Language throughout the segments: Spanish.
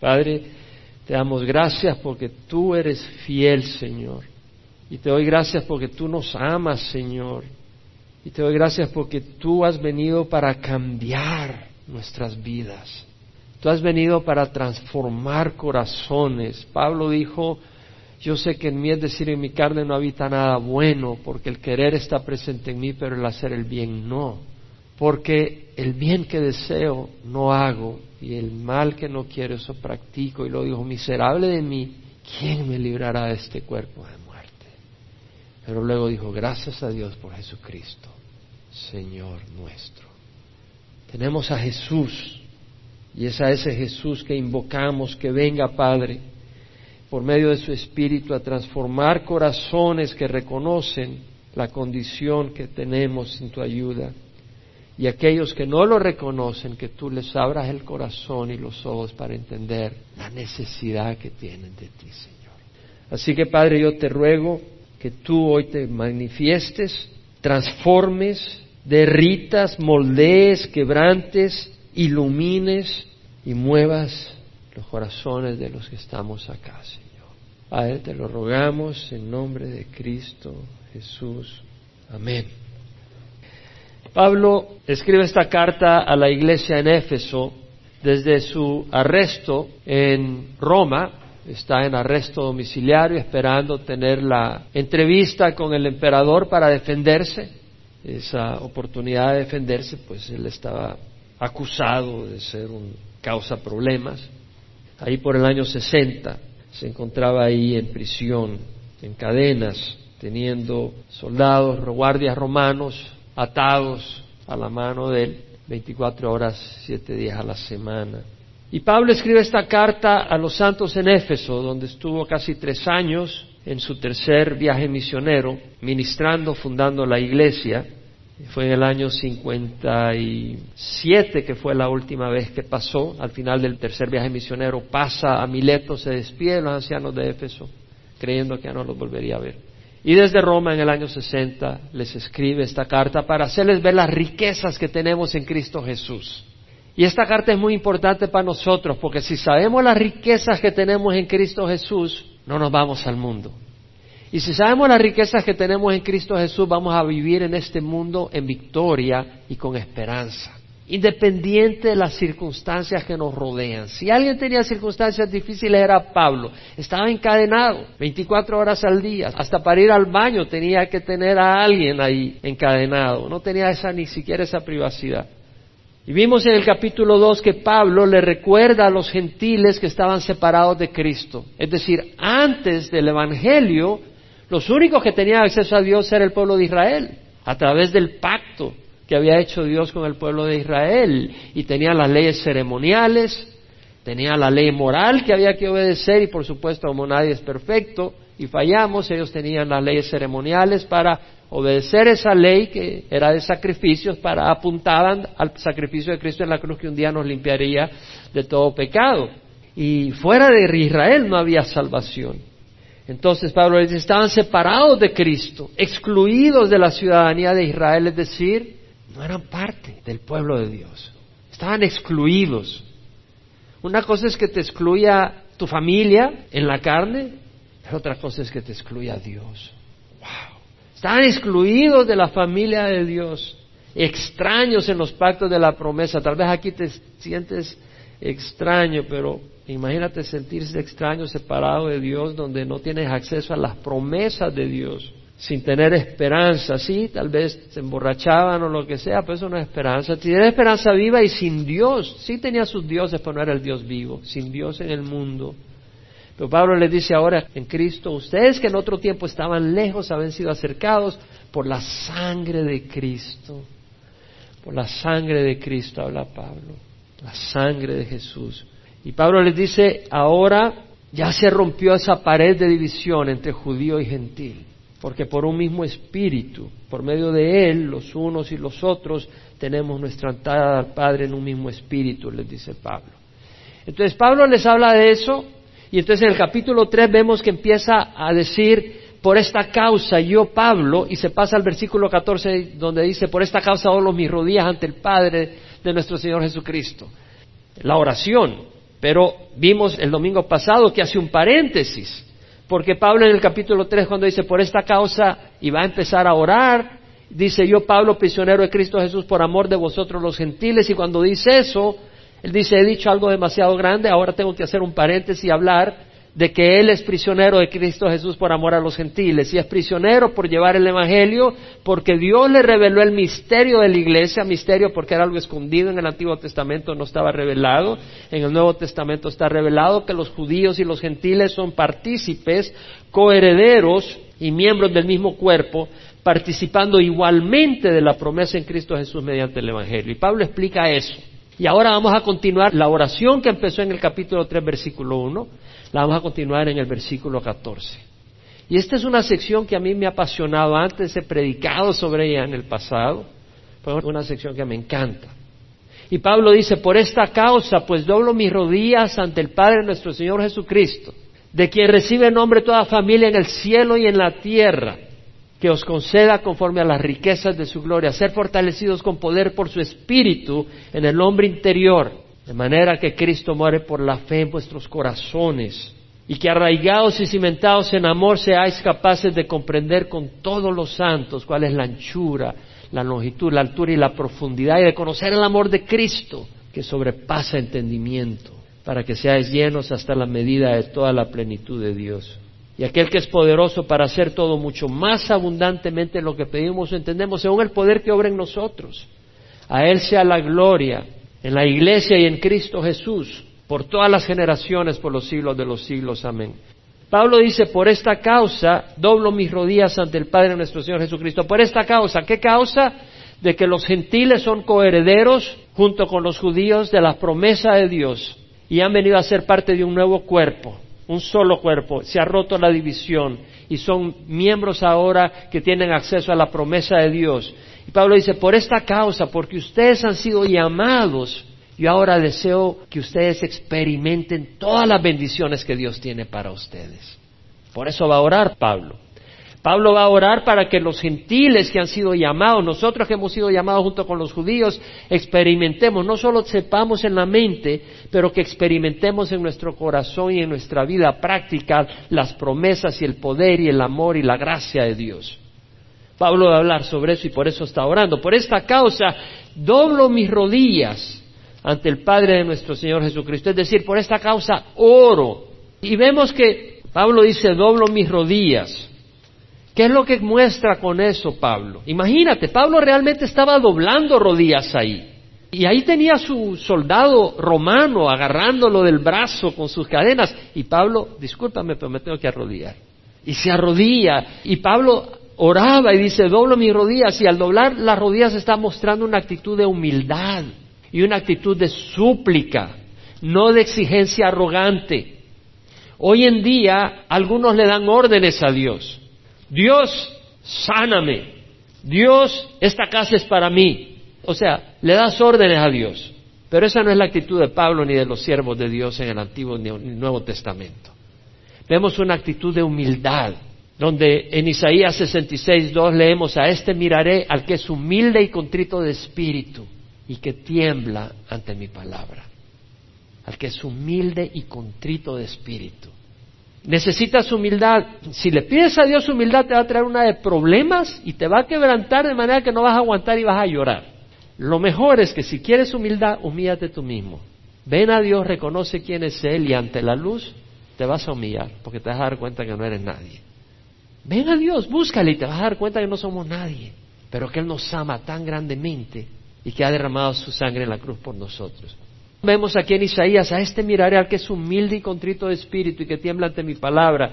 Padre, te damos gracias porque tú eres fiel, Señor. Y te doy gracias porque tú nos amas, Señor. Y te doy gracias porque tú has venido para cambiar nuestras vidas. Tú has venido para transformar corazones. Pablo dijo, yo sé que en mí es decir, en mi carne no habita nada bueno, porque el querer está presente en mí, pero el hacer el bien no. Porque el bien que deseo no hago, y el mal que no quiero eso practico. Y lo dijo, miserable de mí, ¿quién me librará de este cuerpo de muerte? Pero luego dijo, gracias a Dios por Jesucristo, Señor nuestro. Tenemos a Jesús, y es a ese Jesús que invocamos, que venga, Padre, por medio de su Espíritu a transformar corazones que reconocen la condición que tenemos sin tu ayuda y aquellos que no lo reconocen, que tú les abras el corazón y los ojos para entender la necesidad que tienen de ti, Señor. Así que, Padre, yo te ruego que tú hoy te manifiestes, transformes, derritas, moldees, quebrantes, ilumines y muevas los corazones de los que estamos acá, Señor. Padre, te lo rogamos en nombre de Cristo Jesús. Amén. Pablo escribe esta carta a la iglesia en Éfeso desde su arresto en Roma. Está en arresto domiciliario esperando tener la entrevista con el emperador para defenderse. Esa oportunidad de defenderse, pues él estaba acusado de ser un causa problemas. Ahí por el año 60 se encontraba ahí en prisión, en cadenas, teniendo soldados, guardias romanos atados a la mano de él 24 horas, 7 días a la semana. Y Pablo escribe esta carta a los santos en Éfeso, donde estuvo casi tres años en su tercer viaje misionero, ministrando, fundando la iglesia. Fue en el año 57 que fue la última vez que pasó. Al final del tercer viaje misionero pasa a Mileto, se despide de los ancianos de Éfeso, creyendo que ya no los volvería a ver. Y desde Roma en el año 60 les escribe esta carta para hacerles ver las riquezas que tenemos en Cristo Jesús. Y esta carta es muy importante para nosotros porque si sabemos las riquezas que tenemos en Cristo Jesús, no nos vamos al mundo. Y si sabemos las riquezas que tenemos en Cristo Jesús, vamos a vivir en este mundo en victoria y con esperanza independiente de las circunstancias que nos rodean. Si alguien tenía circunstancias difíciles era Pablo. Estaba encadenado 24 horas al día. Hasta para ir al baño tenía que tener a alguien ahí encadenado. No tenía esa ni siquiera esa privacidad. Y vimos en el capítulo 2 que Pablo le recuerda a los gentiles que estaban separados de Cristo. Es decir, antes del Evangelio, los únicos que tenían acceso a Dios era el pueblo de Israel, a través del pacto que había hecho Dios con el pueblo de Israel y tenía las leyes ceremoniales, tenía la ley moral que había que obedecer y por supuesto como nadie es perfecto y fallamos, ellos tenían las leyes ceremoniales para obedecer esa ley que era de sacrificios para apuntaban al sacrificio de Cristo en la cruz que un día nos limpiaría de todo pecado. Y fuera de Israel no había salvación. Entonces Pablo dice, estaban separados de Cristo, excluidos de la ciudadanía de Israel, es decir, no eran parte del pueblo de Dios. Estaban excluidos. Una cosa es que te excluya tu familia en la carne, pero otra cosa es que te excluya Dios. Wow. Estaban excluidos de la familia de Dios, extraños en los pactos de la promesa. Tal vez aquí te sientes extraño, pero imagínate sentirse extraño, separado de Dios, donde no tienes acceso a las promesas de Dios sin tener esperanza, sí, tal vez se emborrachaban o lo que sea, pero eso no es esperanza. Tiene esperanza viva y sin Dios, sí tenía sus dioses, pero no era el Dios vivo, sin Dios en el mundo. Pero Pablo les dice ahora en Cristo, ustedes que en otro tiempo estaban lejos, habían sido acercados por la sangre de Cristo. Por la sangre de Cristo habla Pablo, la sangre de Jesús. Y Pablo les dice, ahora ya se rompió esa pared de división entre judío y gentil porque por un mismo espíritu, por medio de Él, los unos y los otros, tenemos nuestra entrada al Padre en un mismo espíritu, les dice Pablo. Entonces Pablo les habla de eso, y entonces en el capítulo 3 vemos que empieza a decir, por esta causa yo Pablo, y se pasa al versículo 14 donde dice, por esta causa doblo mis rodillas ante el Padre de nuestro Señor Jesucristo. La oración, Pero vimos el domingo pasado que hace un paréntesis, porque Pablo en el capítulo 3 cuando dice por esta causa y va a empezar a orar, dice yo Pablo prisionero de Cristo Jesús por amor de vosotros los gentiles y cuando dice eso, él dice he dicho algo demasiado grande, ahora tengo que hacer un paréntesis y hablar de que Él es prisionero de Cristo Jesús por amor a los gentiles y es prisionero por llevar el Evangelio porque Dios le reveló el misterio de la iglesia, misterio porque era algo escondido en el Antiguo Testamento, no estaba revelado, en el Nuevo Testamento está revelado que los judíos y los gentiles son partícipes, coherederos y miembros del mismo cuerpo, participando igualmente de la promesa en Cristo Jesús mediante el Evangelio. Y Pablo explica eso. Y ahora vamos a continuar la oración que empezó en el capítulo 3, versículo 1 la vamos a continuar en el versículo 14. Y esta es una sección que a mí me ha apasionado antes, he predicado sobre ella en el pasado, fue una sección que me encanta. Y Pablo dice, por esta causa, pues doblo mis rodillas ante el Padre nuestro Señor Jesucristo, de quien recibe nombre toda familia en el cielo y en la tierra, que os conceda conforme a las riquezas de su gloria, ser fortalecidos con poder por su espíritu en el hombre interior de manera que Cristo muere por la fe en vuestros corazones y que arraigados y cimentados en amor seáis capaces de comprender con todos los santos cuál es la anchura, la longitud, la altura y la profundidad y de conocer el amor de Cristo que sobrepasa entendimiento para que seáis llenos hasta la medida de toda la plenitud de Dios. Y aquel que es poderoso para hacer todo mucho más abundantemente lo que pedimos o entendemos, según el poder que obra en nosotros. A Él sea la gloria en la iglesia y en Cristo Jesús, por todas las generaciones, por los siglos de los siglos. Amén. Pablo dice, por esta causa doblo mis rodillas ante el Padre nuestro Señor Jesucristo. Por esta causa, ¿qué causa? De que los gentiles son coherederos junto con los judíos de la promesa de Dios y han venido a ser parte de un nuevo cuerpo, un solo cuerpo. Se ha roto la división y son miembros ahora que tienen acceso a la promesa de Dios y Pablo dice, por esta causa, porque ustedes han sido llamados, yo ahora deseo que ustedes experimenten todas las bendiciones que Dios tiene para ustedes. Por eso va a orar Pablo. Pablo va a orar para que los gentiles que han sido llamados, nosotros que hemos sido llamados junto con los judíos, experimentemos, no solo sepamos en la mente, pero que experimentemos en nuestro corazón y en nuestra vida práctica las promesas y el poder y el amor y la gracia de Dios. Pablo va a hablar sobre eso y por eso está orando. Por esta causa doblo mis rodillas ante el Padre de nuestro Señor Jesucristo. Es decir, por esta causa oro. Y vemos que Pablo dice doblo mis rodillas. ¿Qué es lo que muestra con eso Pablo? Imagínate, Pablo realmente estaba doblando rodillas ahí. Y ahí tenía su soldado romano agarrándolo del brazo con sus cadenas. Y Pablo, discúlpame, pero me tengo que arrodillar. Y se arrodilla. Y Pablo oraba y dice, doblo mis rodillas y al doblar las rodillas está mostrando una actitud de humildad y una actitud de súplica, no de exigencia arrogante. Hoy en día algunos le dan órdenes a Dios. Dios, sáname. Dios, esta casa es para mí. O sea, le das órdenes a Dios. Pero esa no es la actitud de Pablo ni de los siervos de Dios en el Antiguo ni Nuevo Testamento. Vemos una actitud de humildad, donde en Isaías 66, 2 leemos, a este miraré al que es humilde y contrito de espíritu y que tiembla ante mi palabra. Al que es humilde y contrito de espíritu. Necesitas humildad. Si le pides a Dios humildad, te va a traer una de problemas y te va a quebrantar de manera que no vas a aguantar y vas a llorar. Lo mejor es que si quieres humildad, humíllate tú mismo. Ven a Dios, reconoce quién es Él y ante la luz te vas a humillar porque te vas a dar cuenta que no eres nadie. Ven a Dios, búscale y te vas a dar cuenta que no somos nadie, pero que Él nos ama tan grandemente y que ha derramado su sangre en la cruz por nosotros. Vemos aquí en Isaías, a este miraré al que es humilde y contrito de espíritu y que tiembla ante mi palabra.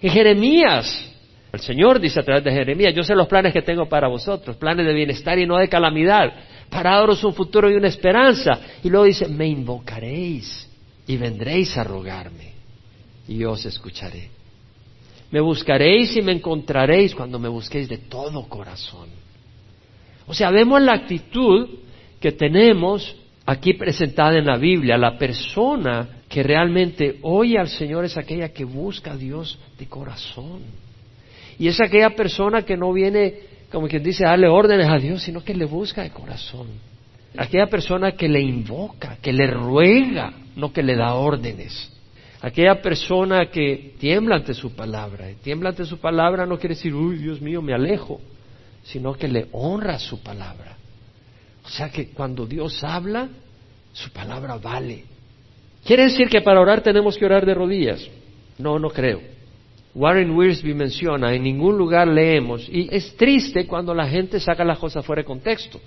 En Jeremías, el Señor dice a través de Jeremías, yo sé los planes que tengo para vosotros, planes de bienestar y no de calamidad, para daros un futuro y una esperanza. Y luego dice, me invocaréis y vendréis a rogarme y yo os escucharé. Me buscaréis y me encontraréis cuando me busquéis de todo corazón. O sea, vemos la actitud que tenemos aquí presentada en la Biblia. La persona que realmente oye al Señor es aquella que busca a Dios de corazón. Y es aquella persona que no viene, como quien dice, a darle órdenes a Dios, sino que le busca de corazón. Aquella persona que le invoca, que le ruega, no que le da órdenes. Aquella persona que tiembla ante su palabra, y tiembla ante su palabra no quiere decir, uy, Dios mío, me alejo, sino que le honra su palabra. O sea que cuando Dios habla, su palabra vale. ¿Quiere decir que para orar tenemos que orar de rodillas? No, no creo. Warren Wiersbe menciona, en ningún lugar leemos, y es triste cuando la gente saca las cosas fuera de contexto.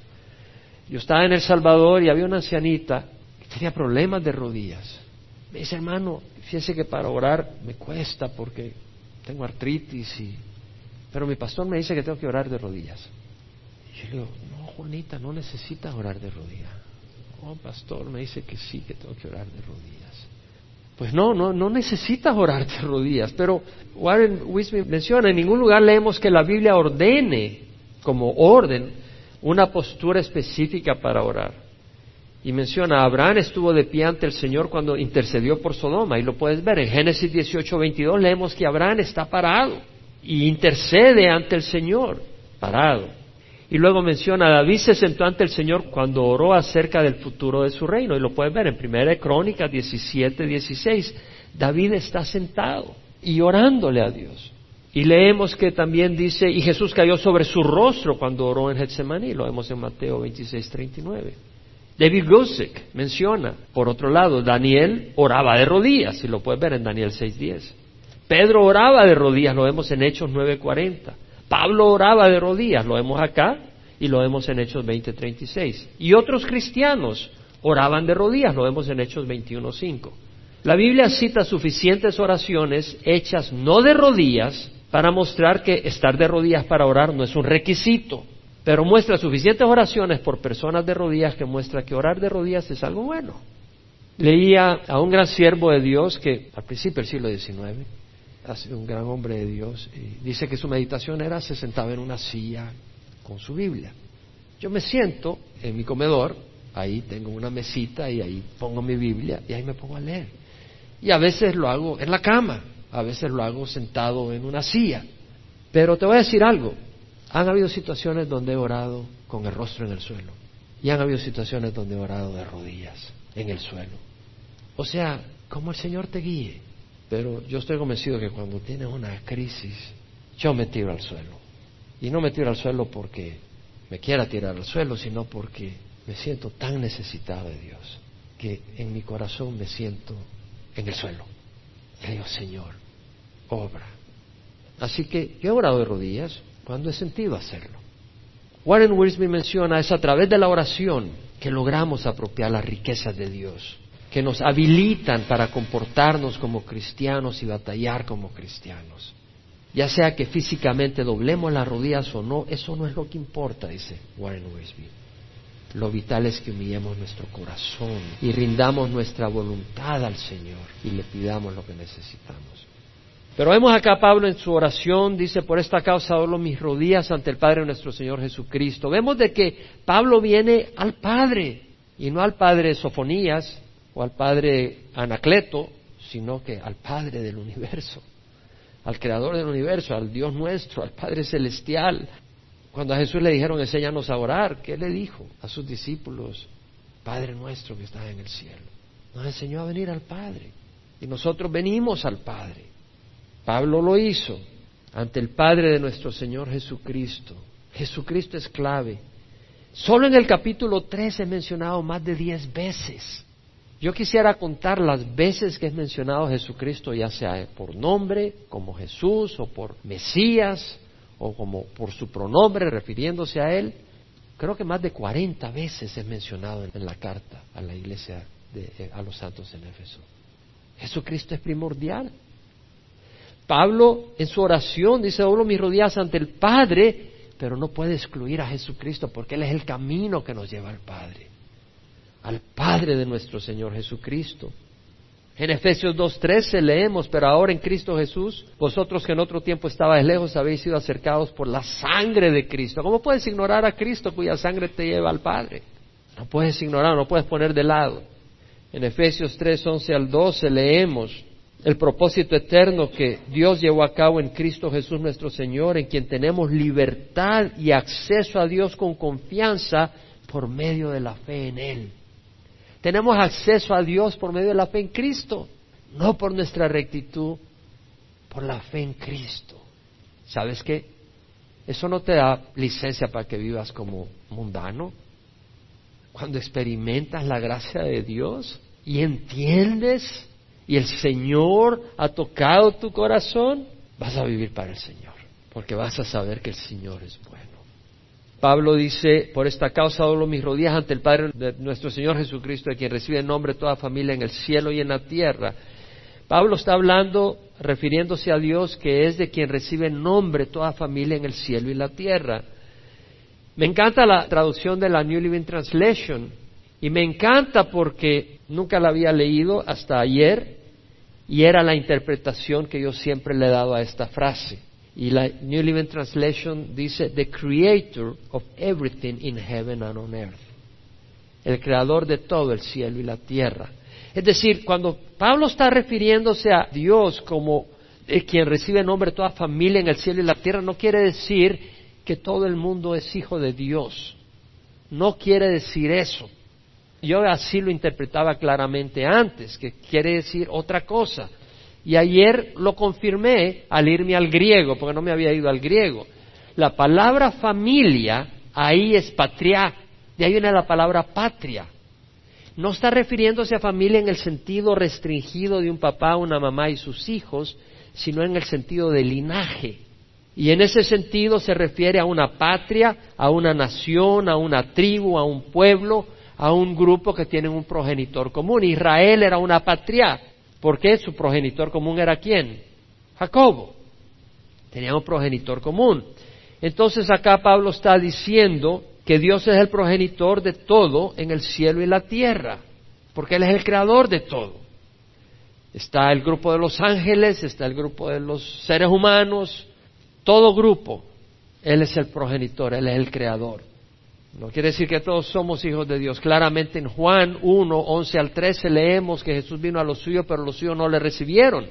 Yo estaba en El Salvador y había una ancianita que tenía problemas de rodillas. Me dice, hermano, fíjese que para orar me cuesta porque tengo artritis y... Pero mi pastor me dice que tengo que orar de rodillas. Y yo le digo, no, Juanita, no necesitas orar de rodillas. Oh, pastor, me dice que sí, que tengo que orar de rodillas. Pues no, no, no necesitas orar de rodillas. Pero Warren Wisby menciona, en ningún lugar leemos que la Biblia ordene como orden una postura específica para orar. Y menciona, Abraham estuvo de pie ante el Señor cuando intercedió por Sodoma, y lo puedes ver. En Génesis 18, 22 leemos que Abraham está parado y intercede ante el Señor, parado. Y luego menciona, David se sentó ante el Señor cuando oró acerca del futuro de su reino. Y lo puedes ver en Primera Crónicas 17, 16. David está sentado y orándole a Dios. Y leemos que también dice, y Jesús cayó sobre su rostro cuando oró en Getsemaní. Lo vemos en Mateo 26, 39. David Gusick menciona, por otro lado, Daniel oraba de rodillas, y lo puedes ver en Daniel 6.10. Pedro oraba de rodillas, lo vemos en Hechos 9.40. Pablo oraba de rodillas, lo vemos acá y lo vemos en Hechos 20:36. Y otros cristianos oraban de rodillas, lo vemos en Hechos 21:5. La Biblia cita suficientes oraciones hechas no de rodillas para mostrar que estar de rodillas para orar no es un requisito, pero muestra suficientes oraciones por personas de rodillas que muestra que orar de rodillas es algo bueno. Leía a un gran siervo de Dios que al principio del siglo XIX un gran hombre de Dios, y dice que su meditación era se sentaba en una silla con su Biblia. Yo me siento en mi comedor, ahí tengo una mesita y ahí pongo mi Biblia y ahí me pongo a leer. Y a veces lo hago en la cama, a veces lo hago sentado en una silla. Pero te voy a decir algo, han habido situaciones donde he orado con el rostro en el suelo y han habido situaciones donde he orado de rodillas en el suelo. O sea, como el Señor te guíe. Pero yo estoy convencido que cuando tienes una crisis, yo me tiro al suelo. Y no me tiro al suelo porque me quiera tirar al suelo, sino porque me siento tan necesitado de Dios que en mi corazón me siento en el suelo. Y digo, Señor, obra. Así que yo he orado de rodillas cuando he sentido hacerlo. Warren Wiersbe menciona, es a través de la oración que logramos apropiar las riquezas de Dios que nos habilitan para comportarnos como cristianos y batallar como cristianos. Ya sea que físicamente doblemos las rodillas o no, eso no es lo que importa, dice Warren Wiersbe. Lo vital es que humillemos nuestro corazón y rindamos nuestra voluntad al Señor y le pidamos lo que necesitamos. Pero vemos acá Pablo en su oración, dice, por esta causa doblo mis rodillas ante el Padre nuestro Señor Jesucristo. Vemos de que Pablo viene al Padre y no al Padre Sofonías, o al Padre Anacleto, sino que al Padre del universo, al Creador del universo, al Dios nuestro, al Padre celestial. Cuando a Jesús le dijeron, enséñanos a orar, ¿qué le dijo a sus discípulos? Padre nuestro que está en el cielo. Nos enseñó a venir al Padre. Y nosotros venimos al Padre. Pablo lo hizo ante el Padre de nuestro Señor Jesucristo. Jesucristo es clave. Solo en el capítulo 3 he mencionado más de diez veces yo quisiera contar las veces que es mencionado Jesucristo, ya sea por nombre, como Jesús, o por Mesías, o como por su pronombre, refiriéndose a Él. Creo que más de 40 veces es mencionado en la carta a la iglesia, de, eh, a los santos en Éfeso. Jesucristo es primordial. Pablo en su oración dice, doblo mis rodillas ante el Padre, pero no puede excluir a Jesucristo porque Él es el camino que nos lleva al Padre al Padre de nuestro Señor Jesucristo. En Efesios 2.13 leemos, pero ahora en Cristo Jesús, vosotros que en otro tiempo estabais lejos, habéis sido acercados por la sangre de Cristo. ¿Cómo puedes ignorar a Cristo cuya sangre te lleva al Padre? No puedes ignorar, no puedes poner de lado. En Efesios 3.11 al 12 leemos el propósito eterno que Dios llevó a cabo en Cristo Jesús nuestro Señor, en quien tenemos libertad y acceso a Dios con confianza por medio de la fe en Él. Tenemos acceso a Dios por medio de la fe en Cristo, no por nuestra rectitud, por la fe en Cristo. ¿Sabes qué? Eso no te da licencia para que vivas como mundano. Cuando experimentas la gracia de Dios y entiendes y el Señor ha tocado tu corazón, vas a vivir para el Señor, porque vas a saber que el Señor es bueno. Pablo dice, por esta causa doblo mis rodillas ante el Padre de nuestro Señor Jesucristo, de quien recibe nombre toda familia en el cielo y en la tierra. Pablo está hablando, refiriéndose a Dios, que es de quien recibe nombre toda familia en el cielo y la tierra. Me encanta la traducción de la New Living Translation y me encanta porque nunca la había leído hasta ayer y era la interpretación que yo siempre le he dado a esta frase. Y la New Living Translation dice, The Creator of everything in heaven and on earth. El creador de todo el cielo y la tierra. Es decir, cuando Pablo está refiriéndose a Dios como quien recibe nombre toda familia en el cielo y la tierra, no quiere decir que todo el mundo es hijo de Dios. No quiere decir eso. Yo así lo interpretaba claramente antes, que quiere decir otra cosa. Y ayer lo confirmé al irme al griego, porque no me había ido al griego. La palabra familia ahí es patria, de ahí viene la palabra patria. No está refiriéndose a familia en el sentido restringido de un papá, una mamá y sus hijos, sino en el sentido de linaje. Y en ese sentido se refiere a una patria, a una nación, a una tribu, a un pueblo, a un grupo que tienen un progenitor común. Israel era una patria, porque su progenitor común era quién? Jacobo. Tenía un progenitor común. Entonces acá Pablo está diciendo que Dios es el progenitor de todo en el cielo y la tierra, porque Él es el creador de todo. Está el grupo de los ángeles, está el grupo de los seres humanos, todo grupo. Él es el progenitor, Él es el creador. No quiere decir que todos somos hijos de Dios. Claramente en Juan 1, 11 al 13 leemos que Jesús vino a los suyos, pero los suyos no le recibieron.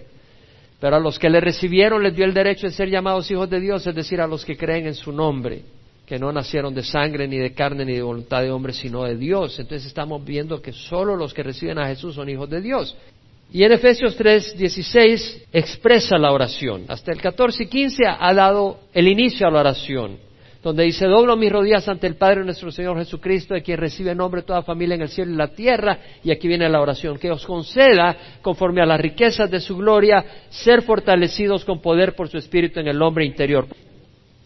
Pero a los que le recibieron les dio el derecho de ser llamados hijos de Dios, es decir, a los que creen en su nombre, que no nacieron de sangre, ni de carne, ni de voluntad de hombre, sino de Dios. Entonces estamos viendo que solo los que reciben a Jesús son hijos de Dios. Y en Efesios 3, 16 expresa la oración. Hasta el 14 y 15 ha dado el inicio a la oración donde dice, doblo mis rodillas ante el Padre nuestro Señor Jesucristo, de quien recibe nombre toda familia en el cielo y la tierra, y aquí viene la oración, que os conceda, conforme a las riquezas de su gloria, ser fortalecidos con poder por su Espíritu en el hombre interior.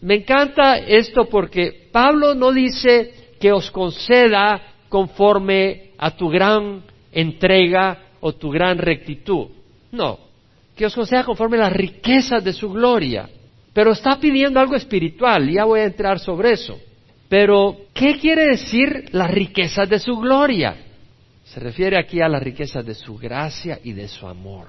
Me encanta esto porque Pablo no dice que os conceda conforme a tu gran entrega o tu gran rectitud. No, que os conceda conforme a las riquezas de su gloria. Pero está pidiendo algo espiritual, ya voy a entrar sobre eso. Pero, ¿qué quiere decir las riquezas de su gloria? Se refiere aquí a las riquezas de su gracia y de su amor.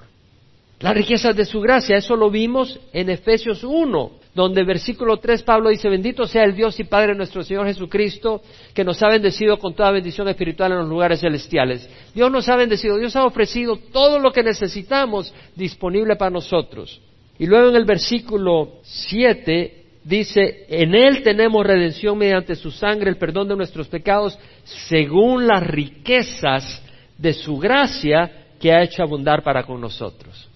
Las riquezas de su gracia, eso lo vimos en Efesios 1, donde versículo 3 Pablo dice, bendito sea el Dios y Padre nuestro Señor Jesucristo, que nos ha bendecido con toda bendición espiritual en los lugares celestiales. Dios nos ha bendecido, Dios ha ofrecido todo lo que necesitamos disponible para nosotros. Y luego en el versículo 7 dice, en Él tenemos redención mediante su sangre, el perdón de nuestros pecados, según las riquezas de su gracia que ha hecho abundar para con nosotros.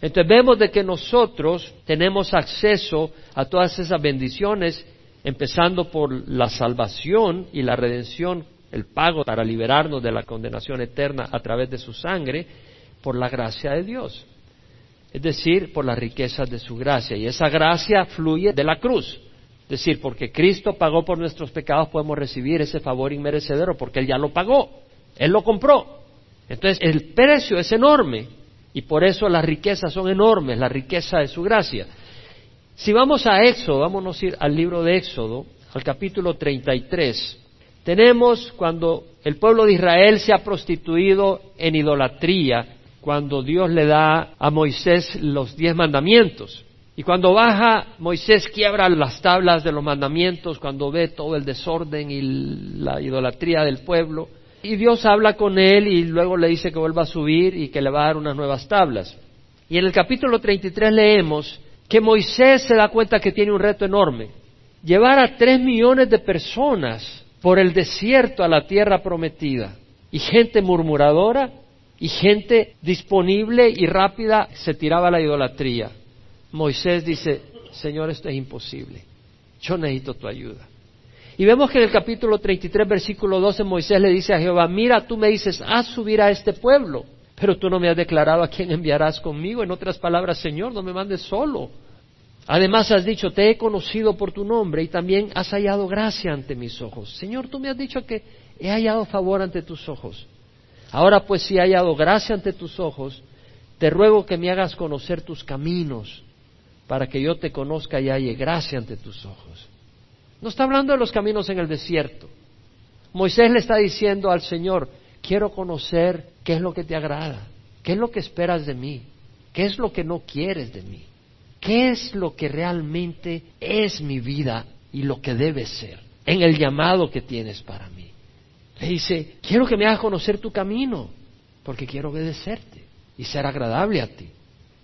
Entonces vemos de que nosotros tenemos acceso a todas esas bendiciones, empezando por la salvación y la redención, el pago para liberarnos de la condenación eterna a través de su sangre, por la gracia de Dios es decir, por las riquezas de su gracia. Y esa gracia fluye de la cruz. Es decir, porque Cristo pagó por nuestros pecados, podemos recibir ese favor inmerecedero, porque Él ya lo pagó, Él lo compró. Entonces, el precio es enorme y por eso las riquezas son enormes, la riqueza de su gracia. Si vamos a Éxodo, vámonos a ir al libro de Éxodo, al capítulo 33. Tenemos cuando el pueblo de Israel se ha prostituido en idolatría, cuando Dios le da a Moisés los diez mandamientos. Y cuando baja, Moisés quiebra las tablas de los mandamientos, cuando ve todo el desorden y la idolatría del pueblo. Y Dios habla con él y luego le dice que vuelva a subir y que le va a dar unas nuevas tablas. Y en el capítulo 33 leemos que Moisés se da cuenta que tiene un reto enorme. Llevar a tres millones de personas por el desierto a la tierra prometida. y gente murmuradora y gente disponible y rápida se tiraba a la idolatría. Moisés dice, Señor, esto es imposible. Yo necesito tu ayuda. Y vemos que en el capítulo 33, versículo 12, Moisés le dice a Jehová, mira, tú me dices, haz subir a este pueblo, pero tú no me has declarado a quién enviarás conmigo. En otras palabras, Señor, no me mandes solo. Además has dicho, te he conocido por tu nombre y también has hallado gracia ante mis ojos. Señor, tú me has dicho que he hallado favor ante tus ojos. Ahora pues si he hallado gracia ante tus ojos, te ruego que me hagas conocer tus caminos para que yo te conozca y halle gracia ante tus ojos. No está hablando de los caminos en el desierto. Moisés le está diciendo al Señor, quiero conocer qué es lo que te agrada, qué es lo que esperas de mí, qué es lo que no quieres de mí, qué es lo que realmente es mi vida y lo que debe ser en el llamado que tienes para mí. Le dice, quiero que me hagas conocer tu camino, porque quiero obedecerte y ser agradable a ti.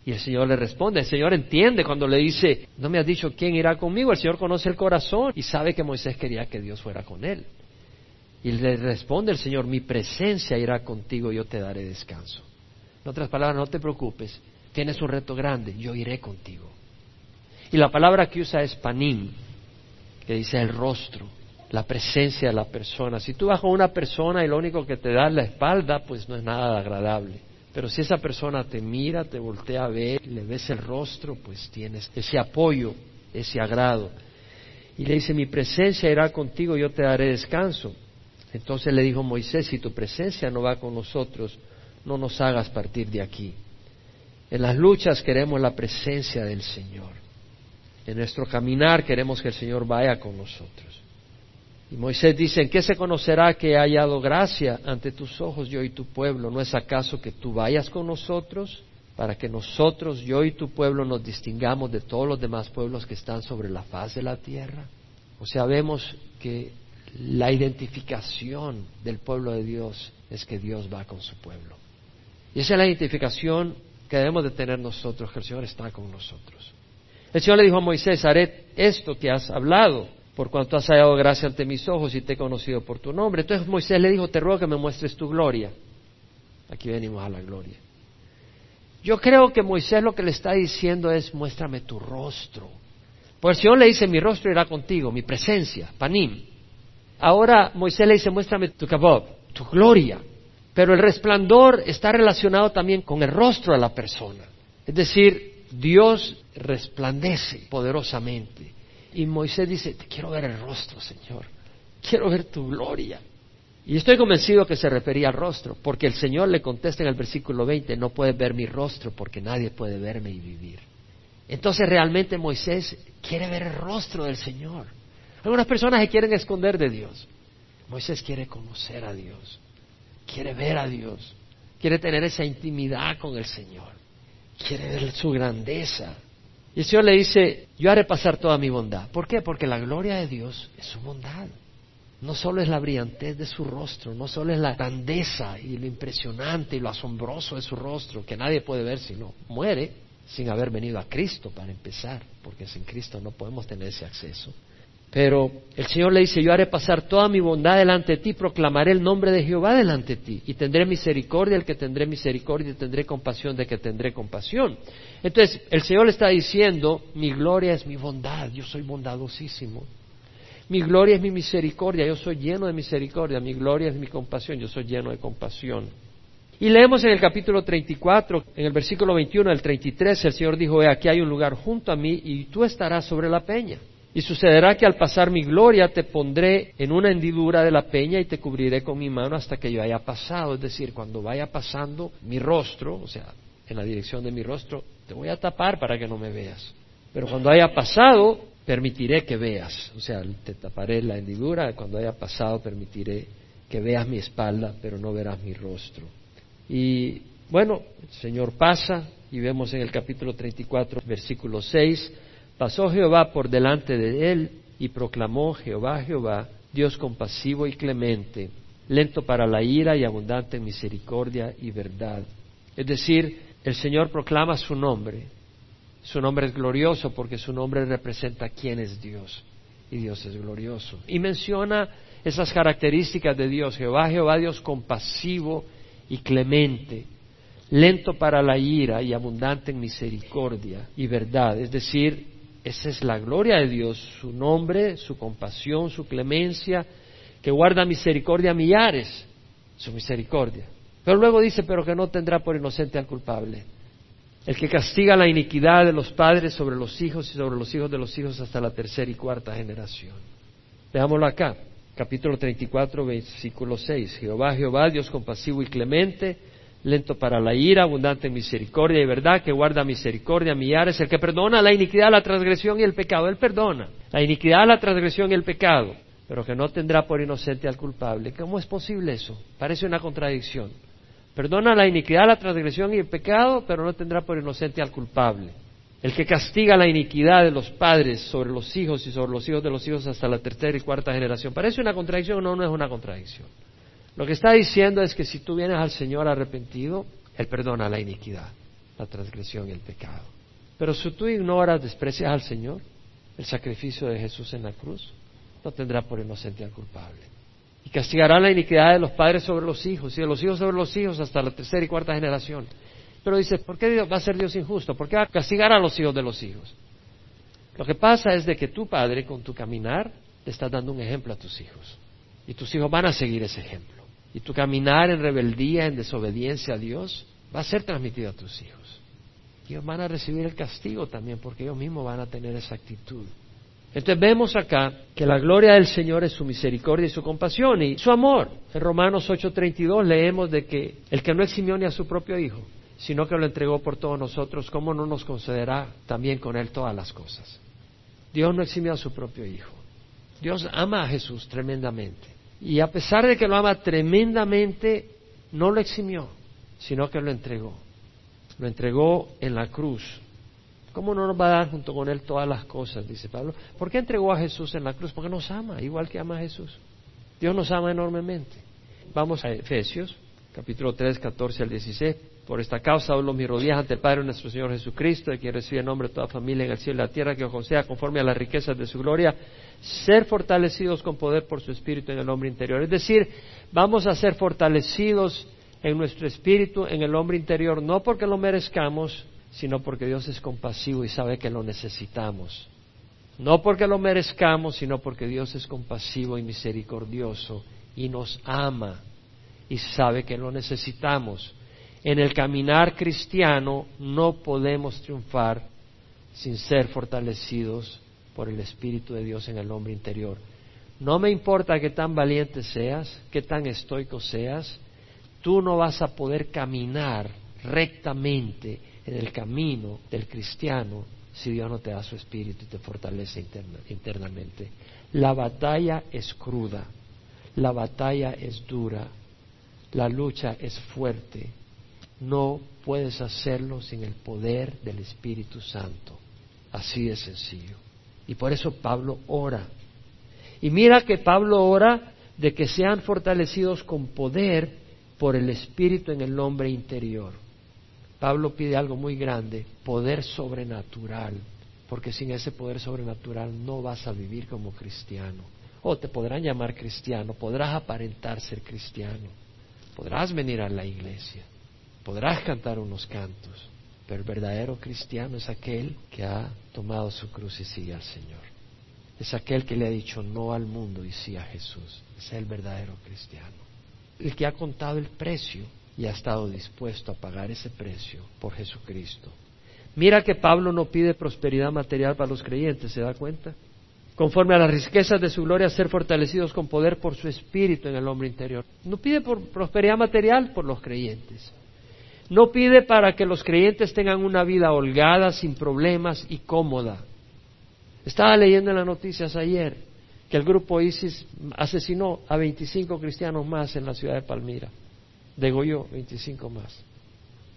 Y el Señor le responde, el Señor entiende cuando le dice, no me has dicho quién irá conmigo, el Señor conoce el corazón y sabe que Moisés quería que Dios fuera con él. Y le responde el Señor, mi presencia irá contigo, yo te daré descanso. En otras palabras, no te preocupes, tienes un reto grande, yo iré contigo. Y la palabra que usa es panim, que dice el rostro, la presencia de la persona. Si tú vas con una persona y lo único que te da es la espalda, pues no es nada agradable. Pero si esa persona te mira, te voltea a ver, le ves el rostro, pues tienes ese apoyo, ese agrado. Y le dice, mi presencia irá contigo, yo te daré descanso. Entonces le dijo Moisés, si tu presencia no va con nosotros, no nos hagas partir de aquí. En las luchas queremos la presencia del Señor. En nuestro caminar queremos que el Señor vaya con nosotros. Y Moisés dice, ¿en qué se conocerá que he hallado gracia ante tus ojos yo y tu pueblo? ¿No es acaso que tú vayas con nosotros para que nosotros, yo y tu pueblo, nos distingamos de todos los demás pueblos que están sobre la faz de la tierra? O sea, vemos que la identificación del pueblo de Dios es que Dios va con su pueblo. Y esa es la identificación que debemos de tener nosotros, que el Señor está con nosotros. El Señor le dijo a Moisés, haré esto que has hablado por cuanto has hallado gracia ante mis ojos y te he conocido por tu nombre. Entonces Moisés le dijo, te ruego que me muestres tu gloria. Aquí venimos a la gloria. Yo creo que Moisés lo que le está diciendo es, muéstrame tu rostro. Pues el Señor le dice, mi rostro irá contigo, mi presencia, panim. Ahora Moisés le dice, muéstrame tu kabob, tu gloria. Pero el resplandor está relacionado también con el rostro de la persona. Es decir, Dios resplandece poderosamente. Y Moisés dice, te quiero ver el rostro, Señor. Quiero ver tu gloria. Y estoy convencido que se refería al rostro, porque el Señor le contesta en el versículo 20, no puedes ver mi rostro porque nadie puede verme y vivir. Entonces realmente Moisés quiere ver el rostro del Señor. Algunas personas se quieren esconder de Dios. Moisés quiere conocer a Dios, quiere ver a Dios, quiere tener esa intimidad con el Señor, quiere ver su grandeza, y el Señor le dice, yo haré pasar toda mi bondad. ¿Por qué? Porque la gloria de Dios es su bondad. No solo es la brillantez de su rostro, no solo es la grandeza y lo impresionante y lo asombroso de su rostro, que nadie puede ver si no muere sin haber venido a Cristo para empezar, porque sin Cristo no podemos tener ese acceso. Pero el Señor le dice, yo haré pasar toda mi bondad delante de ti, proclamaré el nombre de Jehová delante de ti, y tendré misericordia del que tendré misericordia, y tendré compasión de que tendré compasión. Entonces, el Señor le está diciendo, mi gloria es mi bondad, yo soy bondadosísimo. Mi gloria es mi misericordia, yo soy lleno de misericordia, mi gloria es mi compasión, yo soy lleno de compasión. Y leemos en el capítulo 34, en el versículo 21 del 33, el Señor dijo, aquí hay un lugar junto a mí y tú estarás sobre la peña. Y sucederá que al pasar mi gloria te pondré en una hendidura de la peña y te cubriré con mi mano hasta que yo haya pasado. Es decir, cuando vaya pasando mi rostro, o sea, en la dirección de mi rostro, te voy a tapar para que no me veas. Pero cuando haya pasado, permitiré que veas. O sea, te taparé la hendidura, cuando haya pasado, permitiré que veas mi espalda, pero no verás mi rostro. Y bueno, el Señor pasa y vemos en el capítulo 34, versículo 6, Pasó Jehová por delante de él y proclamó Jehová, Jehová, Dios compasivo y clemente, lento para la ira y abundante en misericordia y verdad. Es decir, el Señor proclama su nombre. Su nombre es glorioso porque su nombre representa quién es Dios. y Dios es glorioso. Y menciona esas características de Dios. Jehová, Jehová, Dios compasivo y clemente, lento para la ira y abundante en misericordia y verdad. Es decir, esa es la gloria de Dios, su nombre, su compasión, su clemencia, que guarda misericordia a millares, su misericordia. Pero luego dice, pero que no tendrá por inocente al culpable. El que castiga la iniquidad de los padres sobre los hijos y sobre los hijos de los hijos hasta la tercera y cuarta generación. Veámoslo acá, capítulo 34, versículo 6. Jehová, Jehová, Dios compasivo y clemente, lento para la ira, abundante en misericordia y verdad, que guarda misericordia millares, el que perdona la iniquidad, la transgresión y el pecado. Él perdona la iniquidad, la transgresión y el pecado, pero que no tendrá por inocente al culpable. ¿Cómo es posible eso? Parece una contradicción. Perdona la iniquidad, la transgresión y el pecado, pero no tendrá por inocente al culpable. El que castiga la iniquidad de los padres sobre los hijos y sobre los hijos de los hijos hasta la tercera y cuarta generación. ¿Parece una contradicción no? No es una contradicción. Lo que está diciendo es que si tú vienes al Señor arrepentido, Él perdona la iniquidad, la transgresión y el pecado. Pero si tú ignoras, desprecias al Señor, el sacrificio de Jesús en la cruz, no tendrá por inocente al culpable. Y castigará la iniquidad de los padres sobre los hijos y de los hijos sobre los hijos hasta la tercera y cuarta generación. Pero dice, ¿por qué va a ser Dios injusto? ¿Por qué va a castigar a los hijos de los hijos? Lo que pasa es de que tu padre, con tu caminar, te está dando un ejemplo a tus hijos. Y tus hijos van a seguir ese ejemplo y tu caminar en rebeldía, en desobediencia a Dios, va a ser transmitido a tus hijos. Ellos van a recibir el castigo también porque ellos mismos van a tener esa actitud. Entonces vemos acá que la gloria del Señor es su misericordia y su compasión y su amor. En Romanos 8:32 leemos de que el que no eximió ni a su propio Hijo, sino que lo entregó por todos nosotros, ¿cómo no nos concederá también con Él todas las cosas? Dios no eximió a su propio Hijo. Dios ama a Jesús tremendamente. Y a pesar de que lo ama tremendamente, no lo eximió, sino que lo entregó. Lo entregó en la cruz. ¿Cómo no nos va a dar junto con Él todas las cosas? Dice Pablo. ¿Por qué entregó a Jesús en la cruz? Porque nos ama, igual que ama a Jesús. Dios nos ama enormemente. Vamos a Efesios, capítulo 3, 14 al 16. Por esta causa doblo mis rodillas ante el Padre nuestro Señor Jesucristo, de quien recibe el nombre de toda familia en el cielo y la tierra, que os sea conforme a las riquezas de su gloria ser fortalecidos con poder por su espíritu en el hombre interior. Es decir, vamos a ser fortalecidos en nuestro espíritu, en el hombre interior, no porque lo merezcamos, sino porque Dios es compasivo y sabe que lo necesitamos. No porque lo merezcamos, sino porque Dios es compasivo y misericordioso y nos ama y sabe que lo necesitamos. En el caminar cristiano no podemos triunfar sin ser fortalecidos por el Espíritu de Dios en el hombre interior. No me importa qué tan valiente seas, qué tan estoico seas, tú no vas a poder caminar rectamente en el camino del cristiano si Dios no te da su espíritu y te fortalece internamente. La batalla es cruda, la batalla es dura, la lucha es fuerte. No puedes hacerlo sin el poder del Espíritu Santo. Así de sencillo. Y por eso Pablo ora. Y mira que Pablo ora de que sean fortalecidos con poder por el Espíritu en el hombre interior. Pablo pide algo muy grande, poder sobrenatural, porque sin ese poder sobrenatural no vas a vivir como cristiano. O te podrán llamar cristiano, podrás aparentar ser cristiano, podrás venir a la iglesia, podrás cantar unos cantos, pero el verdadero cristiano es aquel que ha tomado su cruz y sigue al Señor. Es aquel que le ha dicho no al mundo y sí a Jesús. Es el verdadero cristiano. El que ha contado el precio y ha estado dispuesto a pagar ese precio por Jesucristo. Mira que Pablo no pide prosperidad material para los creyentes, ¿se da cuenta? Conforme a las riquezas de su gloria, ser fortalecidos con poder por su espíritu en el hombre interior. No pide por prosperidad material por los creyentes. No pide para que los creyentes tengan una vida holgada, sin problemas y cómoda. Estaba leyendo en las noticias ayer que el grupo ISIS asesinó a 25 cristianos más en la ciudad de Palmira. Degolló 25 más.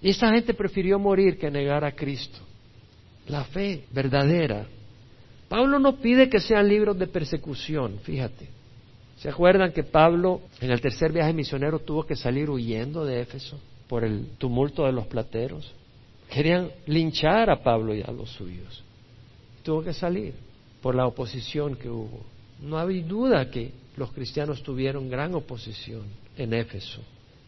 Y esta gente prefirió morir que negar a Cristo. La fe verdadera. Pablo no pide que sean libros de persecución, fíjate. ¿Se acuerdan que Pablo en el tercer viaje misionero tuvo que salir huyendo de Éfeso? Por el tumulto de los plateros. Querían linchar a Pablo y a los suyos. Tuvo que salir. por la oposición que hubo. No hay duda que los cristianos tuvieron gran oposición en Éfeso.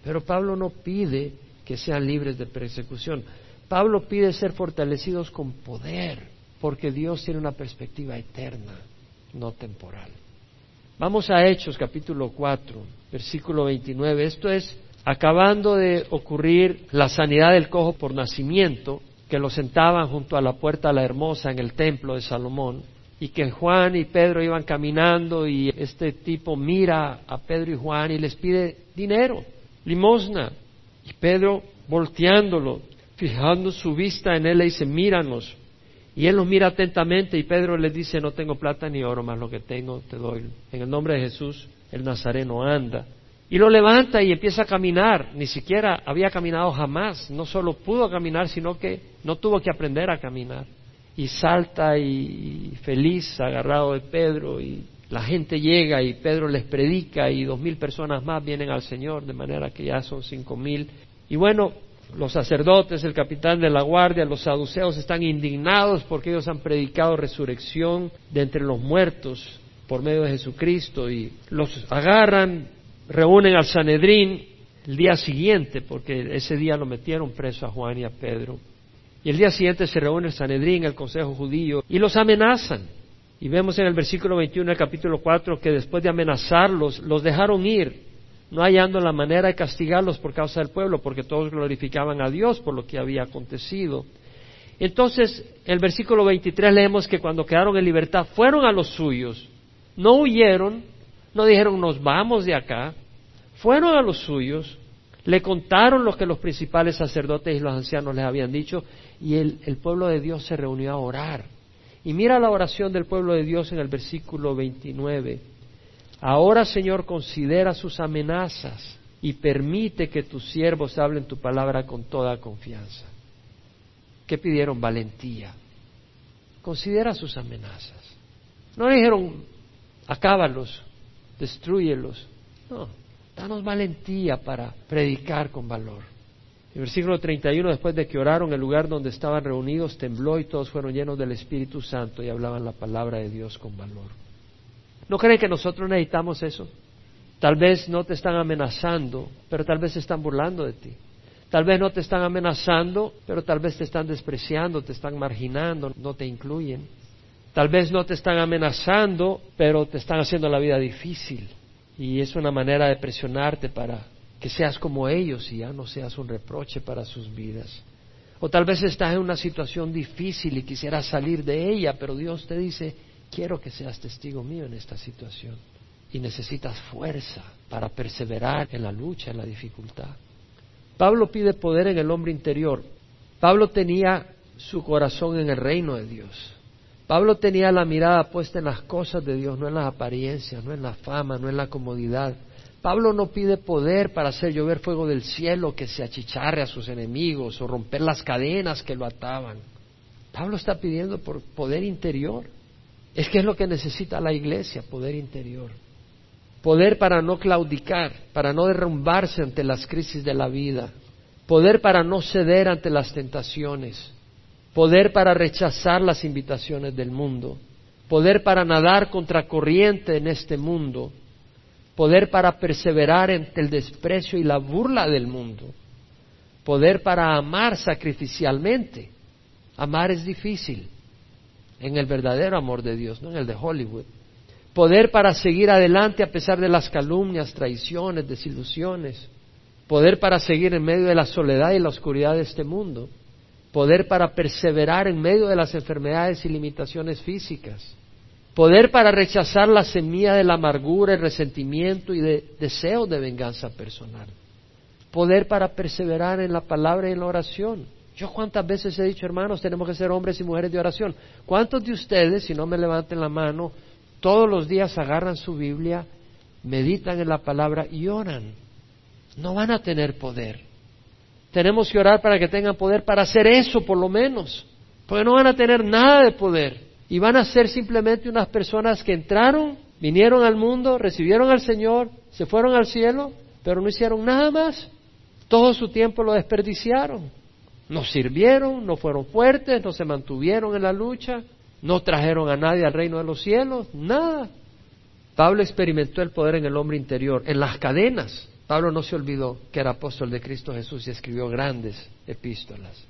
Pero Pablo no pide que sean libres de persecución. Pablo pide ser fortalecidos con poder, porque Dios tiene una perspectiva eterna, no temporal. Vamos a Hechos capítulo 4, versículo 29. Esto es acabando de ocurrir la sanidad del cojo por nacimiento, que lo sentaban junto a la puerta a la hermosa en el templo de Salomón, y que Juan y Pedro iban caminando y este tipo mira a Pedro y Juan y les pide dinero, limosna. Y Pedro, volteándolo, fijando su vista en él, le dice, míranos. Y él los mira atentamente y Pedro le dice, no tengo plata ni oro, más lo que tengo te doy. En el nombre de Jesús, el Nazareno anda. Y lo levanta y empieza a caminar. Ni siquiera había caminado jamás. No solo pudo caminar, sino que no tuvo que aprender a caminar. Y salta y feliz, agarrado de Pedro. Y la gente llega y Pedro les predica y dos mil personas más vienen al Señor, de manera que ya son cinco mil. Y bueno, los sacerdotes, el capitán de la guardia, los saduceos están indignados porque ellos han predicado resurrección de entre los muertos por medio de Jesucristo y los agarran, reúnen al Sanedrín el día siguiente, porque ese día lo metieron preso a Juan y a Pedro. Y el día siguiente se reúne el Sanedrín, el Consejo Judío, y los amenazan. Y vemos en el versículo 21 del capítulo 4 que después de amenazarlos, los dejaron ir no hallando la manera de castigarlos por causa del pueblo, porque todos glorificaban a Dios por lo que había acontecido. Entonces, en el versículo 23 leemos que cuando quedaron en libertad fueron a los suyos, no huyeron, no dijeron nos vamos de acá, fueron a los suyos, le contaron lo que los principales sacerdotes y los ancianos les habían dicho y el, pueblo de Dios se reunió a orar. Y mira la oración del pueblo de Dios en el versículo 29. Ahora, Señor, considera sus amenazas y permite que tus siervos hablen tu palabra con toda confianza. ¿Qué pidieron? Valentía. Considera sus amenazas. No dijeron, acábalos, destruyelos. No, danos valentía para predicar con valor. En versículo 31, después de que oraron, el lugar donde estaban reunidos tembló y todos fueron llenos del Espíritu Santo y hablaban la palabra de Dios con valor. ¿No creen que nosotros necesitamos eso? Tal vez no te están amenazando, pero tal vez se están burlando de ti. Tal vez no te están amenazando, pero tal vez te están despreciando, te están marginando, no te incluyen. Tal vez no te están amenazando, pero te están haciendo la vida difícil. Y es una manera de presionarte para que seas como ellos y ya no seas un reproche para sus vidas. O tal vez estás en una situación difícil y quisieras salir de ella, pero Dios te dice, quiero que seas testigo mío en esta situación. Y necesitas fuerza para perseverar en la lucha, en la dificultad. Pablo pide poder en el hombre interior. Pablo tenía su corazón en el reino de Dios. Pablo tenía la mirada puesta en las cosas de Dios, no en las apariencias, no en la fama, no en la comodidad. Pablo no pide poder para hacer llover fuego del cielo que se achicharre a sus enemigos o romper las cadenas que lo ataban. Pablo está pidiendo por poder interior. Es que es lo que necesita la iglesia, poder interior. Poder para no claudicar, para no derrumbarse ante las crisis de la vida. Poder para no ceder ante las tentaciones. Poder para rechazar las invitaciones del mundo. Poder para nadar contracorriente en este mundo. Poder para perseverar ante el desprecio y la burla del mundo. Poder para amar sacrificialmente. Amar es difícil en el verdadero amor de Dios, no en el de Hollywood. Poder para seguir adelante a pesar de las calumnias, traiciones, desilusiones. Poder para seguir en medio de la soledad y la oscuridad de este mundo. Poder para perseverar en medio de las enfermedades y limitaciones físicas. Poder para rechazar la semilla de la amargura, el resentimiento y de deseo de venganza personal. Poder para perseverar en la palabra y en la oración yo cuántas veces he dicho, hermanos, tenemos que ser hombres y mujeres de oración. ¿Cuántos de ustedes, si no me levanten la mano, todos los días agarran su Biblia, meditan en la palabra y oran? No van a tener poder. Tenemos que orar para que tengan poder para hacer eso, por lo menos. Porque no van a tener nada de poder. Y van a ser simplemente unas personas que entraron, vinieron al mundo, recibieron al Señor, se fueron al cielo, pero no hicieron nada más. Todo su tiempo lo desperdiciaron. No sirvieron, no fueron fuertes, no se mantuvieron en la lucha. No trajeron a nadie al reino de los cielos, nada. Pablo experimentó el poder en el hombre interior, en las cadenas. Pablo no se olvidó que era apóstol de Cristo Jesús y escribió grandes epístolas.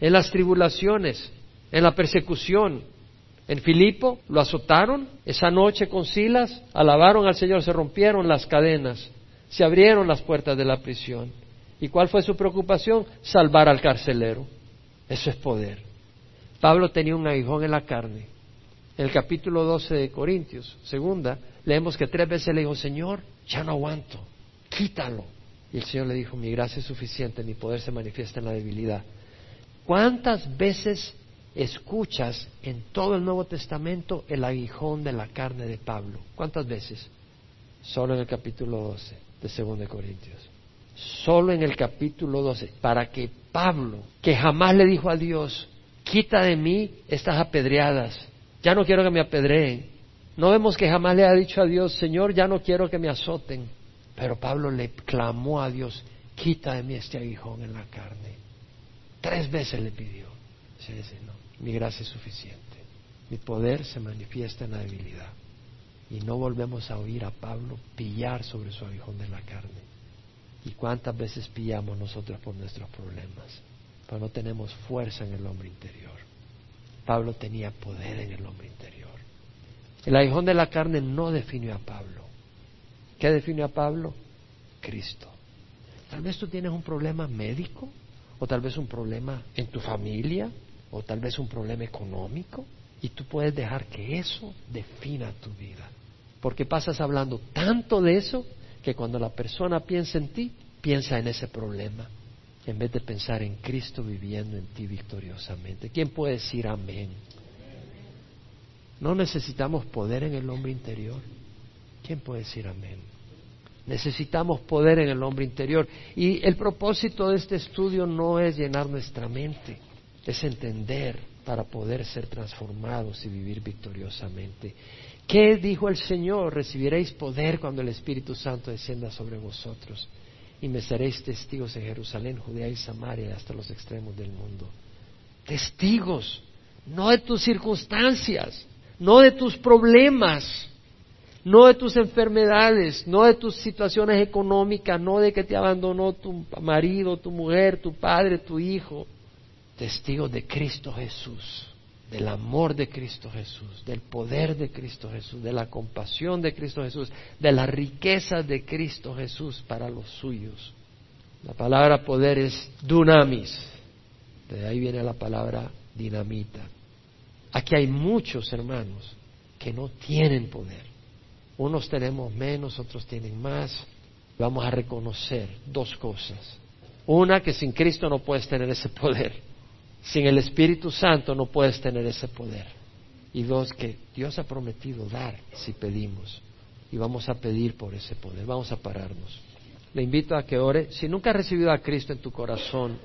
En las tribulaciones, en la persecución, en Filipo lo azotaron esa noche con Silas, alabaron al Señor, se rompieron las cadenas, se abrieron las puertas de la prisión. ¿Y cuál fue su preocupación? Salvar al carcelero. Eso es poder. Pablo tenía un aguijón en la carne. En el capítulo 12 de Corintios, segunda, leemos que tres veces le dijo, Señor, ya no aguanto, quítalo. Y el Señor le dijo, mi gracia es suficiente, mi poder se manifiesta en la debilidad. ¿Cuántas veces escuchas en todo el Nuevo Testamento el aguijón de la carne de Pablo? ¿Cuántas veces? Solo en el capítulo 12 de 2 Corintios. Solo en el capítulo 12, para que Pablo, que jamás le dijo a Dios, quita de mí estas apedreadas, ya no quiero que me apedreen. No vemos que jamás le ha dicho a Dios, Señor, ya no quiero que me azoten. Pero Pablo le clamó a Dios, quita de mí este aguijón en la carne. Tres veces le pidió. Se dice, no, mi gracia es suficiente. Mi poder se manifiesta en la debilidad. Y no volvemos a oír a Pablo pillar sobre su aguijón de la carne. ¿Y cuántas veces pillamos nosotros por nuestros problemas? Pero no tenemos fuerza en el hombre interior. Pablo tenía poder en el hombre interior. El aguijón de la carne no definió a Pablo. ¿Qué definió a Pablo? Cristo. Tal vez tú tienes un problema médico, o tal vez un problema en tu familia, o tal vez un problema económico, y tú puedes dejar que eso defina tu vida. Porque pasas hablando tanto de eso que cuando la persona piensa en ti, piensa en ese problema, en vez de pensar en Cristo viviendo en ti victoriosamente. ¿Quién puede decir amén? No necesitamos poder en el hombre interior. ¿Quién puede decir amén? Necesitamos poder en el hombre interior. Y el propósito de este estudio no es llenar nuestra mente, es entender para poder ser transformados y vivir victoriosamente. ¿Qué dijo el Señor? Recibiréis poder cuando el Espíritu Santo descienda sobre vosotros y me seréis testigos en Jerusalén, Judea y Samaria hasta los extremos del mundo. Testigos, no de tus circunstancias, no de tus problemas, no de tus enfermedades, no de tus situaciones económicas, no de que te abandonó tu marido, tu mujer, tu padre, tu hijo. Testigos de Cristo Jesús, del amor de Cristo Jesús, del poder de Cristo Jesús, de la compasión de Cristo Jesús, de la riqueza de Cristo Jesús para los suyos. La palabra poder es dunamis, de ahí viene la palabra dinamita. Aquí hay muchos hermanos que no tienen poder unos tenemos menos, otros tienen más. Vamos a reconocer dos cosas. Una, que sin Cristo no puedes tener ese poder. Sin el Espíritu Santo no puedes tener ese poder. Y dos, que Dios ha prometido dar si pedimos. Y vamos a pedir por ese poder. Vamos a pararnos. Le invito a que ore. Si nunca has recibido a Cristo en tu corazón,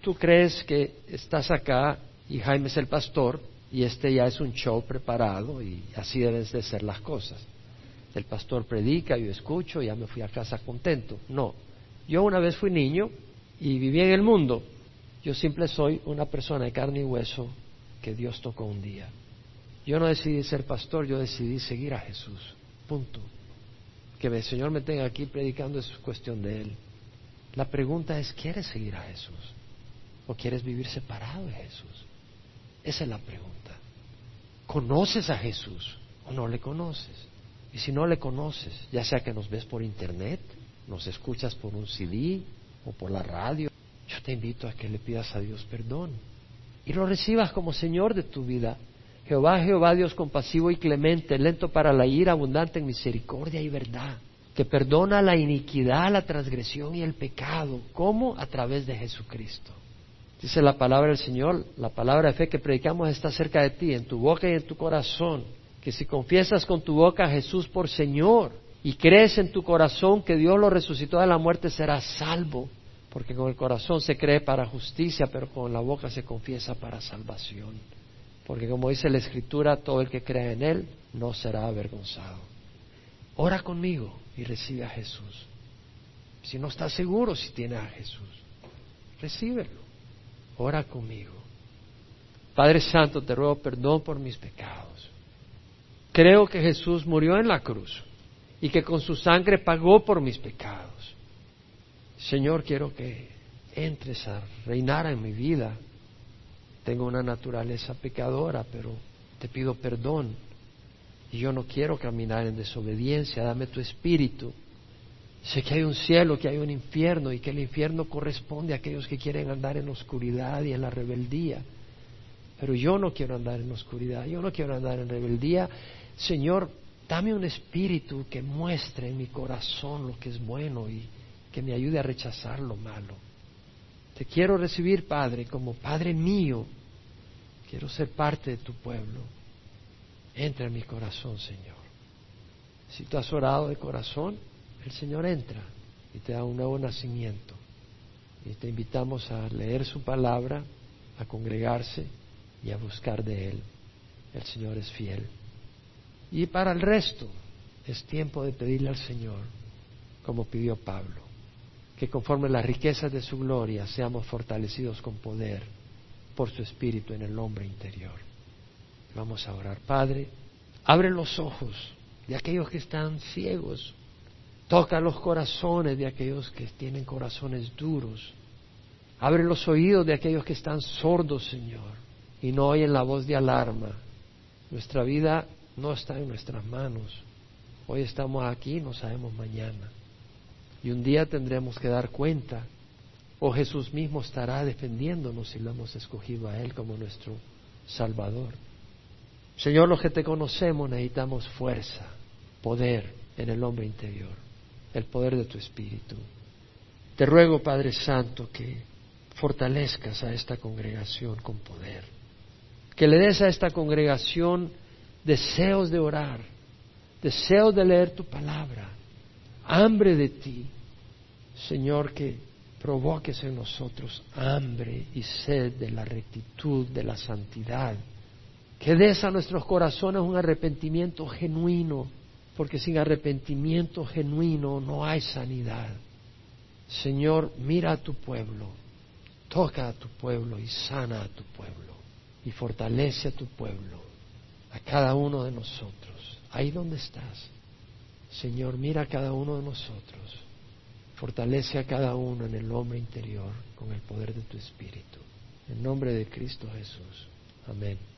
tú crees que estás acá y Jaime es el pastor y este ya es un show preparado y así deben de ser las cosas el pastor predica, yo escucho, ya me fui a casa contento. No, yo una vez fui niño y viví en el mundo. Yo siempre soy una persona de carne y hueso que Dios tocó un día. Yo no decidí ser pastor, yo decidí seguir a Jesús. Punto. Que el Señor me tenga aquí predicando es cuestión de Él. La pregunta es, ¿quieres seguir a Jesús? ¿O quieres vivir separado de Jesús? Esa es la pregunta. ¿Conoces a Jesús o no le conoces? Y si no le conoces, ya sea que nos ves por internet, nos escuchas por un CD o por la radio, yo te invito a que le pidas a Dios perdón y lo recibas como Señor de tu vida. Jehová, Jehová, Dios compasivo y clemente, lento para la ira, abundante en misericordia y verdad, que perdona la iniquidad, la transgresión y el pecado. ¿Cómo? A través de Jesucristo. Dice la palabra del Señor, la palabra de fe que predicamos está cerca de ti, en tu boca y en tu corazón que si confiesas con tu boca a Jesús por Señor y crees en tu corazón que Dios lo resucitó de la muerte, serás salvo. Porque con el corazón se cree para justicia, pero con la boca se confiesa para salvación. Porque como dice la Escritura, todo el que crea en Él no será avergonzado. Ora conmigo y recibe a Jesús. Si no estás seguro si tiene a Jesús, recíbelo. Ora conmigo. Padre Santo, te ruego perdón por mis pecados. Creo que Jesús murió en la cruz y que con su sangre pagó por mis pecados. Señor, quiero que entres a reinar en mi vida. Tengo una naturaleza pecadora, pero te pido perdón. Y yo no quiero caminar en desobediencia. Dame tu espíritu. Sé que hay un cielo, que hay un infierno y que el infierno corresponde a aquellos que quieren andar en oscuridad y en la rebeldía. Pero yo no quiero andar en oscuridad, yo no quiero andar en rebeldía. Señor, dame un espíritu que muestre en mi corazón lo que es bueno y que me ayude a rechazar lo malo. Te quiero recibir, Padre, como Padre mío. Quiero ser parte de tu pueblo. Entra en mi corazón, Señor. Si tú has orado de corazón, el Señor entra y te da un nuevo nacimiento. Y te invitamos a leer su palabra, a congregarse y a buscar de Él. El Señor es fiel. Y para el resto es tiempo de pedirle al Señor, como pidió Pablo, que conforme las riquezas de su gloria seamos fortalecidos con poder por su Espíritu en el hombre interior. Vamos a orar. Padre, abre los ojos de aquellos que están ciegos. Toca los corazones de aquellos que tienen corazones duros. Abre los oídos de aquellos que están sordos, Señor y no oyen la voz de alarma. Nuestra vida no está en nuestras manos. Hoy estamos aquí, no sabemos mañana. Y un día tendremos que dar cuenta, o Jesús mismo estará defendiéndonos si lo hemos escogido a Él como nuestro Salvador. Señor, los que te conocemos necesitamos fuerza, poder en el hombre interior, el poder de tu Espíritu. Te ruego, Padre Santo, que fortalezcas a esta congregación con poder que le des a esta congregación deseos de orar, deseos de leer tu palabra, hambre de ti, Señor, que provoques en nosotros hambre y sed de la rectitud, de la santidad, que des a nuestros corazones un arrepentimiento genuino, porque sin arrepentimiento genuino no hay sanidad. Señor, mira a tu pueblo, toca a tu pueblo y sana a tu pueblo y fortalece a tu pueblo, a cada uno de nosotros, ahí donde estás. Señor, mira a cada uno de nosotros, fortalece a cada uno en el hombre interior con el poder de tu Espíritu. En nombre de Cristo Jesús. Amén.